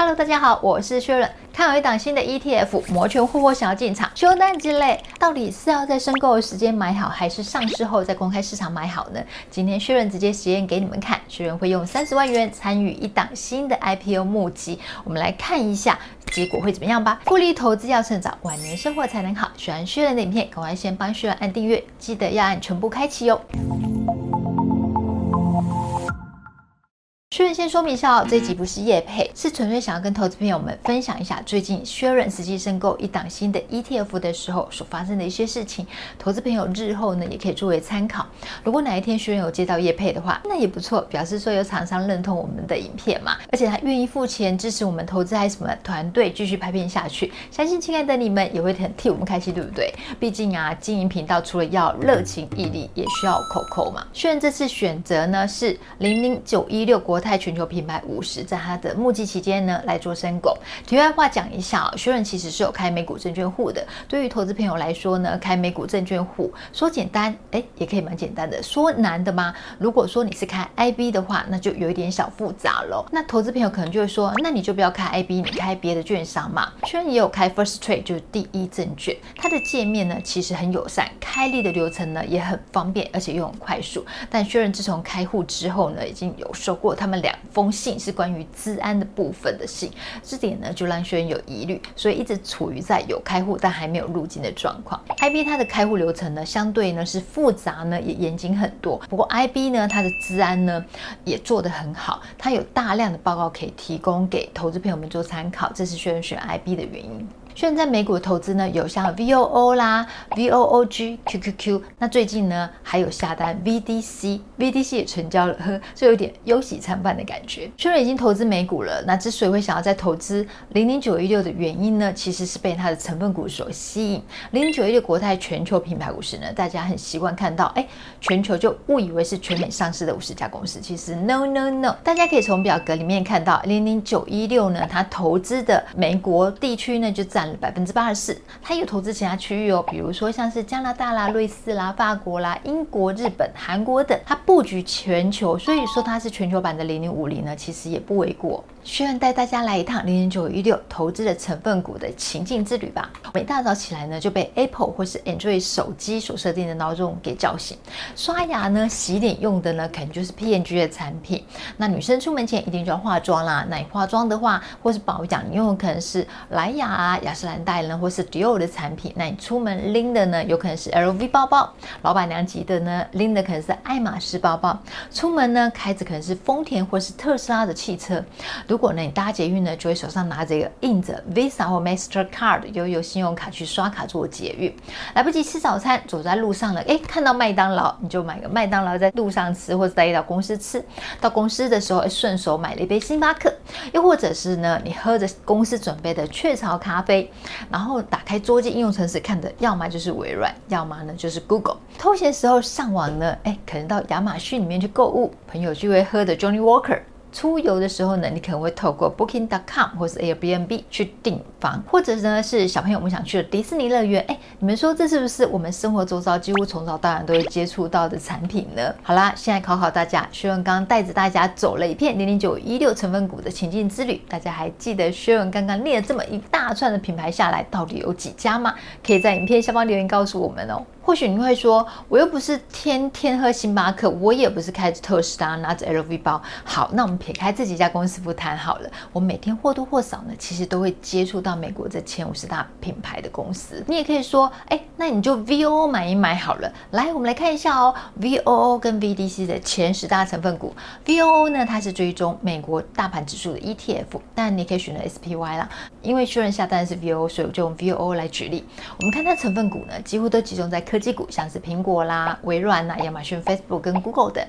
Hello，大家好，我是薛润。看有一档新的 ETF，摩拳霍霍想要进场，修单之类，到底是要在申购的时间买好，还是上市后在公开市场买好呢？今天薛润直接实验给你们看，薛润会用三十万元参与一档新的 IPO 募集，我们来看一下结果会怎么样吧。复利投资要趁早，晚年生活才能好。喜欢薛润的影片，赶快先帮薛润按订阅，记得要按全部开启哟。先说明一下哦，这集不是叶配，是纯粹想要跟投资朋友们分享一下最近薛润实际申购一档新的 ETF 的时候所发生的一些事情，投资朋友日后呢也可以作为参考。如果哪一天薛润有接到叶配的话，那也不错，表示说有厂商认同我们的影片嘛，而且他愿意付钱支持我们投资还有什么团队继续拍片下去，相信亲爱的你们也会很替我们开心，对不对？毕竟啊，经营频道除了要热情毅力，也需要口口嘛。薛润这次选择呢是零零九一六国泰全球品牌五十，在它的募集期间呢来做申购。题外话讲一下啊，薛润其实是有开美股证券户的。对于投资朋友来说呢，开美股证券户说简单，哎，也可以蛮简单的。说难的吗？如果说你是开 IB 的话，那就有一点小复杂喽。那投资朋友可能就会说，那你就不要开 IB，你开别的券商嘛。薛润也有开 First Trade，就是第一证券，它的界面呢其实很友善，开立的流程呢也很方便，而且又很快速。但薛润自从开户之后呢，已经有收过他们两封信是关于资安的部分的信，这点呢就让学员有疑虑，所以一直处于在有开户但还没有入金的状况。IB 它的开户流程呢，相对呢是复杂呢，也严谨很多。不过 IB 呢，它的资安呢也做得很好，它有大量的报告可以提供给投资朋友们做参考，这是学员选 IB 的原因。现在美股的投资呢，有像 VOO 啦、VOOG、QQQ，那最近呢还有下单 VDC，VDC 也成交了，呵，就有点忧喜参半的感觉。薛润已经投资美股了，那之所以会想要再投资零零九一六的原因呢，其实是被它的成分股所吸引。零零九一六国泰全球品牌五十呢，大家很习惯看到，哎，全球就误以为是全美上市的五十家公司，其实 no no no，大家可以从表格里面看到零零九一六呢，它投资的美国地区呢就占。百分之八十四，它有投资其他区域哦，比如说像是加拿大啦、瑞士啦、法国啦、英国、日本、韩国等，它布局全球，所以说它是全球版的零零五零呢，其实也不为过。薛润带大家来一趟零零九一六投资的成分股的情境之旅吧。每大早起来呢，就被 Apple 或是 Android 手机所设定的闹钟给叫醒。刷牙呢、洗脸用的呢，可能就是 PNG 的产品。那女生出门前一定就要化妆啦。那你化妆的话，或是保养，你用的可能是莱雅啊、雅诗兰黛呢，或是 Dior 的产品。那你出门拎的呢，有可能是 LV 包包。老板娘级的呢，拎的可能是爱马仕包包。出门呢，开着可能是丰田或是特斯拉的汽车。如果呢，你搭捷运呢，就会手上拿着一个印着 Visa 或 Mastercard 悠游信用卡去刷卡做捷运，来不及吃早餐，走在路上呢，哎，看到麦当劳，你就买个麦当劳在路上吃，或者带到公司吃。到公司的时候，顺手买了一杯星巴克，又或者是呢，你喝着公司准备的雀巢咖啡，然后打开桌机应用程式看的，要么就是微软，要么呢就是 Google。偷闲时候上网呢，哎，可能到亚马逊里面去购物，朋友聚会喝的 Johnny Walker。出游的时候呢，你可能会透过 Booking.com 或是 Airbnb 去订房，或者呢是小朋友们想去的迪士尼乐园。哎，你们说这是不是我们生活周遭几乎从早到晚都会接触到的产品呢？好啦，现在考考大家，薛文刚带着大家走了一片零零九一六成分股的情境之旅，大家还记得薛文刚刚列了这么一大串的品牌下来，到底有几家吗？可以在影片下方留言告诉我们哦。或许你会说，我又不是天天喝星巴克，我也不是开着特斯拉，拿着 LV 包。好，那我们撇开这几家公司不谈好了。我每天或多或少呢，其实都会接触到美国这前五十大品牌的公司。你也可以说，哎，那你就 VOO 买一买好了。来，我们来看一下哦，VOO 跟 VDC 的前十大成分股。VOO 呢，它是追踪美国大盘指数的 ETF，但你可以选择 SPY 啦。因为确认下单是 VOO，所以我就用 VOO 来举例。我们看它成分股呢，几乎都集中在科技股，像是苹果啦、微软啦、亚马逊、Facebook 跟 Google 等。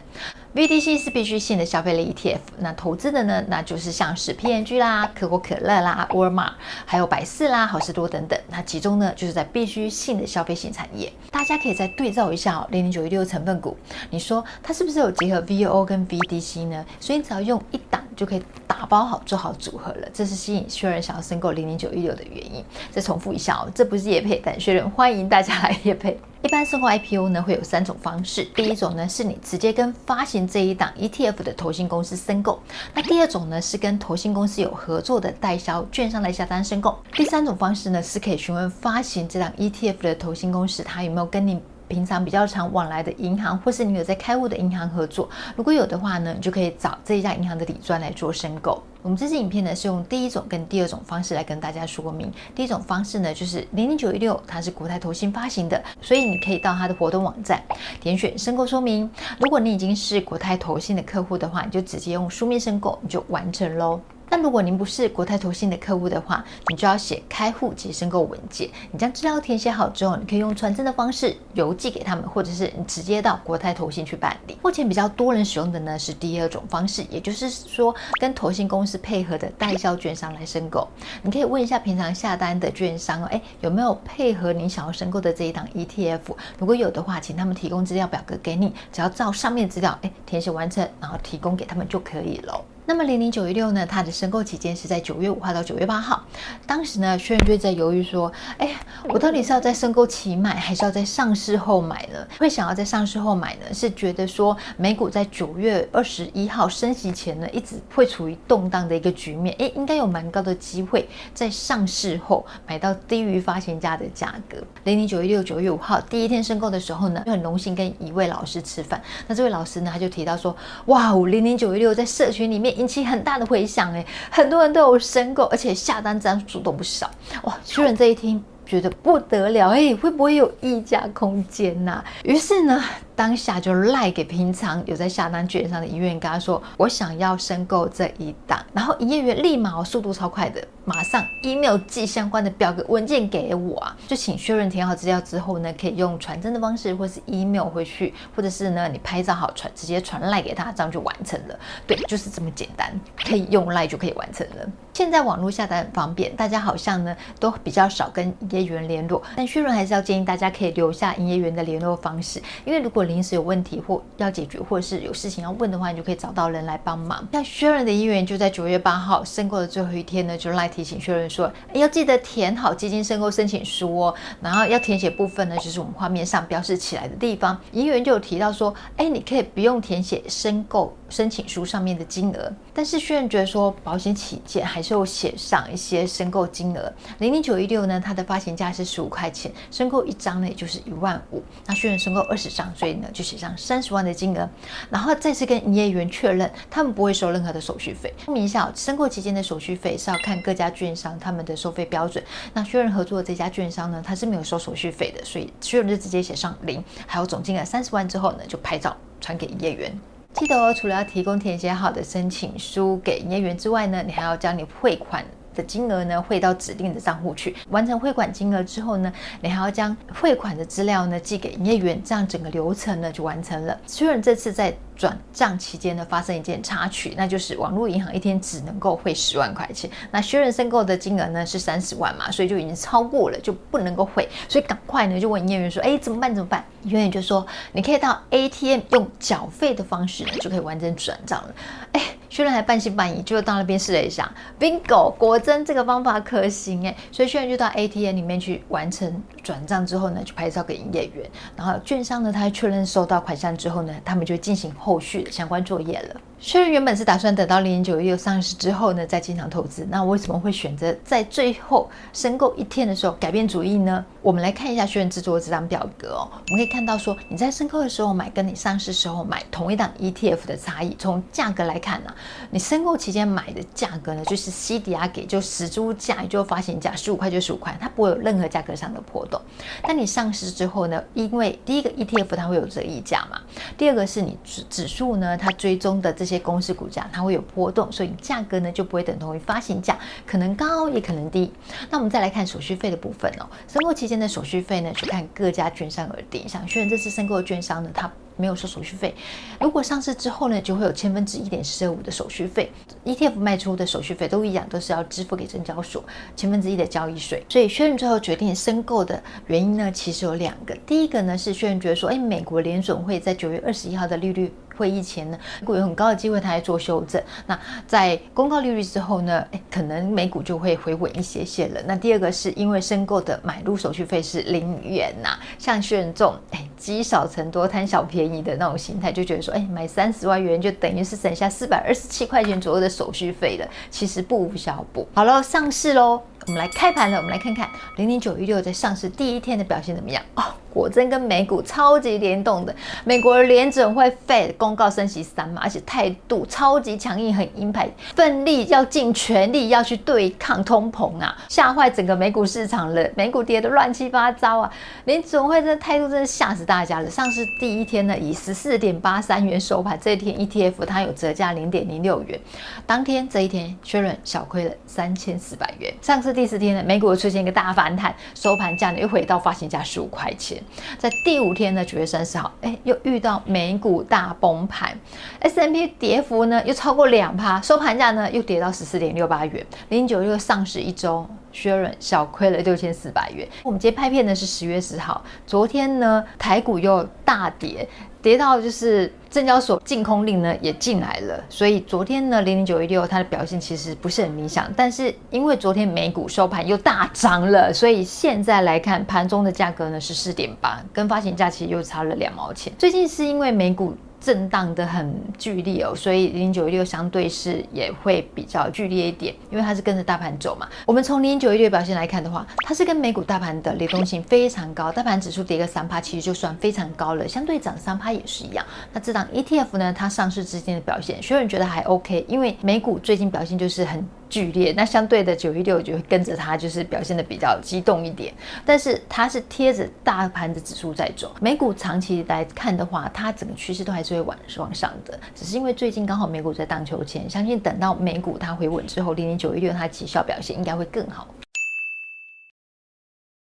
VDC 是必需性的消费类 ETF，那投资的呢，那就是像是 PNG 啦、可口可乐啦、沃尔玛，还有百事啦、好事多等等。那其中呢，就是在必需性的消费性产业。大家可以再对照一下哦，零零九一六成分股，你说它是不是有结合 VOO 跟 VDC 呢？所以你只要用一档就可以打包好做好组合了。这是吸引薛润想要申购零零九一六的原因。再重复一下哦，这不是业配，但薛润欢迎大家来业配。一般申购 IPO 呢会有三种方式，第一种呢是你直接跟发行这一档 ETF 的投信公司申购，那第二种呢是跟投信公司有合作的代销券商来下单申购，第三种方式呢是可以询问发行这档 ETF 的投信公司，它有没有跟你平常比较常往来的银行，或是你有在开户的银行合作，如果有的话呢，你就可以找这一家银行的底专来做申购。我们这支影片呢是用第一种跟第二种方式来跟大家说明。第一种方式呢就是零零九一六，它是国泰投信发行的，所以你可以到它的活动网站点选申购说明。如果你已经是国泰投信的客户的话，你就直接用书面申购，你就完成喽。但如果您不是国泰投信的客户的话，你就要写开户及申购文件。你将资料填写好之后，你可以用传真的方式邮寄给他们，或者是你直接到国泰投信去办理。目前比较多人使用的呢是第二种方式，也就是说跟投信公司配合的代销券商来申购。你可以问一下平常下单的券商哦，诶，有没有配合你想要申购的这一档 ETF？如果有的话，请他们提供资料表格给你，只要照上面资料诶填写完成，然后提供给他们就可以了。那么零零九一六呢，它的申购期间是在九月五号到九月八号。当时呢，薛仁就在犹豫说：“哎，我到底是要在申购期买，还是要在上市后买呢？”会想要在上市后买呢，是觉得说美股在九月二十一号升息前呢，一直会处于动荡的一个局面，哎，应该有蛮高的机会在上市后买到低于发行价的价格。零零九一六九月五号第一天申购的时候呢，就很荣幸跟一位老师吃饭。那这位老师呢，他就提到说：“哇，零零九一六在社群里面。”引起很大的回响，哎，很多人都有申购，而且下单张数都不少，哇！徐仁这一听觉得不得了，哎，会不会有溢价空间呐、于是呢。当下就赖给平常有在下单券商的营业员，跟他说：“我想要申购这一档。”然后营业员立马速度超快的，马上 email 寄相关的表格文件给我啊！就请确认填好资料之后呢，可以用传真的方式，或是 email 回去，或者是呢你拍照好传，直接传赖给他，这样就完成了。对，就是这么简单，可以用赖就可以完成了。现在网络下单很方便，大家好像呢都比较少跟营业员联络，但薛仁还是要建议大家可以留下营业员的联络方式，因为如果临时有问题或要解决，或者是有事情要问的话，你就可以找到人来帮忙。那薛仁的营业员就在九月八号申购的最后一天呢，就来提醒薛仁说，要记得填好基金申购申请书哦。然后要填写部分呢，就是我们画面上标示起来的地方。营业员就有提到说，哎，你可以不用填写申购申请书上面的金额，但是薛仁觉得说保险起见，还是有写上一些申购金额。零零九一六呢，它的发行价是十五块钱，申购一张呢也就是一万五。那薛仁申购二十张，所以就写上三十万的金额，然后再次跟营业员确认，他们不会收任何的手续费。说明一下，申购期间的手续费是要看各家券商他们的收费标准。那确认合作的这家券商呢，他是没有收手续费的，所以确认就直接写上零，还有总金额三十万之后呢，就拍照传给营业员。记得哦，除了要提供填写好的申请书给营业员之外呢，你还要将你汇款的金额呢汇到指定的账户去。完成汇款金额之后呢，你还要将汇款的资料呢寄给营业员，这样整个流程呢就完成了。虽然这次在转账期间呢，发生一件插曲，那就是网络银行一天只能够汇十万块钱。那薛仁申购的金额呢是三十万嘛，所以就已经超过了，就不能够汇。所以赶快呢就问营业员说：“哎，怎么办？怎么办？”营业员就说：“你可以到 ATM 用缴费的方式呢，就可以完成转账了。”哎，薛仁还半信半疑，就到那边试了一下，bingo，果真这个方法可行哎。所以薛仁就到 ATM 里面去完成转账之后呢，就拍照给营业员。然后券商呢，他确认收到款项之后呢，他们就进行后。续的相关作业了。薛然原本是打算等到零零九一六上市之后呢，再进场投资。那为什么会选择在最后申购一天的时候改变主意呢？我们来看一下薛仁制作的这张表格哦。我们可以看到说，你在申购的时候买，跟你上市时候买同一档 ETF 的差异。从价格来看呢、你申购期间买的价格呢，就是 CDR 给就实租价，也就发行价十五块就十五块，它不会有任何价格上的波动。但你上市之后呢，因为第一个 ETF 它会有折溢价嘛，第二个是你指指数呢，它追踪的这些。公司股价它会有波动，所以价格呢就不会等同于发行价，可能高也可能低。那我们再来看手续费的部分哦，申购期间的手续费呢，去看各家券商而定。像薛仁这次申购的券商呢，它没有收手续费。如果上市之后呢，就会有千分之一点四五的手续费。ETF 卖出的手续费都一样，都是要支付给证交所千分之一的交易税。所以薛仁最后决定申购的原因呢，其实有两个。第一个呢是薛仁觉得说，哎，美国联准会在九月二十一号的利率。会议前呢，美股有很高的机会它来做修正。那在公告利率之后呢，诶，可能美股就会回稳一些些了。那第二个是因为申购的买入手续费是零元呐、像薛仁重，诶，积少成多贪小便宜的那种心态，就觉得说，诶，买三十万元就等于是省下四百二十七块钱左右的手续费了，其实不无小补。好了，上市喽，我们来开盘了，我们来看看零零九一六在上市第一天的表现怎么样哦。果真跟美股超级联动的，美国联准会 Fed 公告升息三嘛，而且态度超级强硬，很鹰派，奋力要尽全力要去对抗通膨啊，吓坏整个美股市场了，美股跌得乱七八糟啊，联准会这态度真的吓死大家了。上市第一天呢，以十四点八三元收盘，这一天 ETF 它有折价零点零六元，当天这一天确认小亏了三千四百元。上市第四天呢，美股出现一个大反弹，收盘价呢又回到发行价十五块钱。在第五天的九月三十号，哎，又遇到美股大崩盘，S&P 跌幅呢又超过两趴，收盘价呢又跌到十四点六八元，零九又上市一周，薛润小亏了六千四百元。我们今天拍片呢是十月十号，昨天呢台股又大跌。跌到就是证交所禁空令呢也进来了，所以昨天呢零零九一六它的表现其实不是很理想，但是因为昨天美股收盘又大涨了，所以现在来看盘中的价格呢是四点八，跟发行价其实又差了两毛钱。最近是因为美股。震荡的很剧烈哦，所以零九一六相对是也会比较剧烈一点，因为它是跟着大盘走嘛。我们从零九一六表现来看的话，它是跟美股大盘的联动性非常高，大盘指数跌个三趴，其实就算非常高了，相对涨三趴也是一样。那这档 ETF 呢，它上市之间的表现，学员觉得还 OK，因为美股最近表现就是很。剧烈，那相对的九一六就会跟着它，就是表现的比较激动一点。但是它是贴着大盘的指数在走，美股长期来看的话，它整个趋势都还是会往往上的。只是因为最近刚好美股在荡秋千，相信等到美股它回稳之后，零零九一六它绩效表现应该会更好。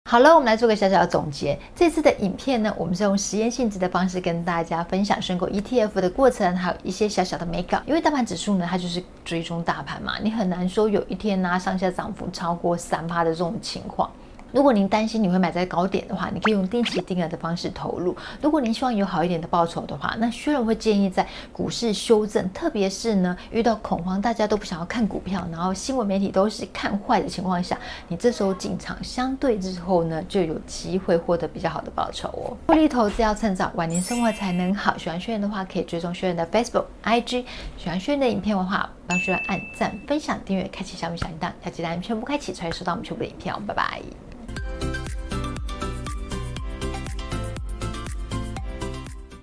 好了，我们来做个小小的总结。这次的影片呢，我们是用实验性质的方式跟大家分享申购 ETF 的过程，还有一些小小的美感。因为大盘指数呢，它就是追踪大盘嘛，你很难说有一天呢、上下涨幅超过三趴的这种情况。如果您担心你会买在高点的话，你可以用定期定额的方式投入。如果您希望有好一点的报酬的话，那薛仁会建议在股市修正，特别是呢遇到恐慌，大家都不想要看股票，然后新闻媒体都是看坏的情况下，你这时候进场，相对之后呢就有机会获得比较好的报酬哦。获利投资要趁早，晚年生活才能好。喜欢薛仁的话，可以追踪薛仁的 Facebook、IG。喜欢薛仁的影片的话，帮薛仁按赞、分享、订阅、开启小米小铃铛，要记得按全部开启，才会收到我们全部的影片哦。拜拜。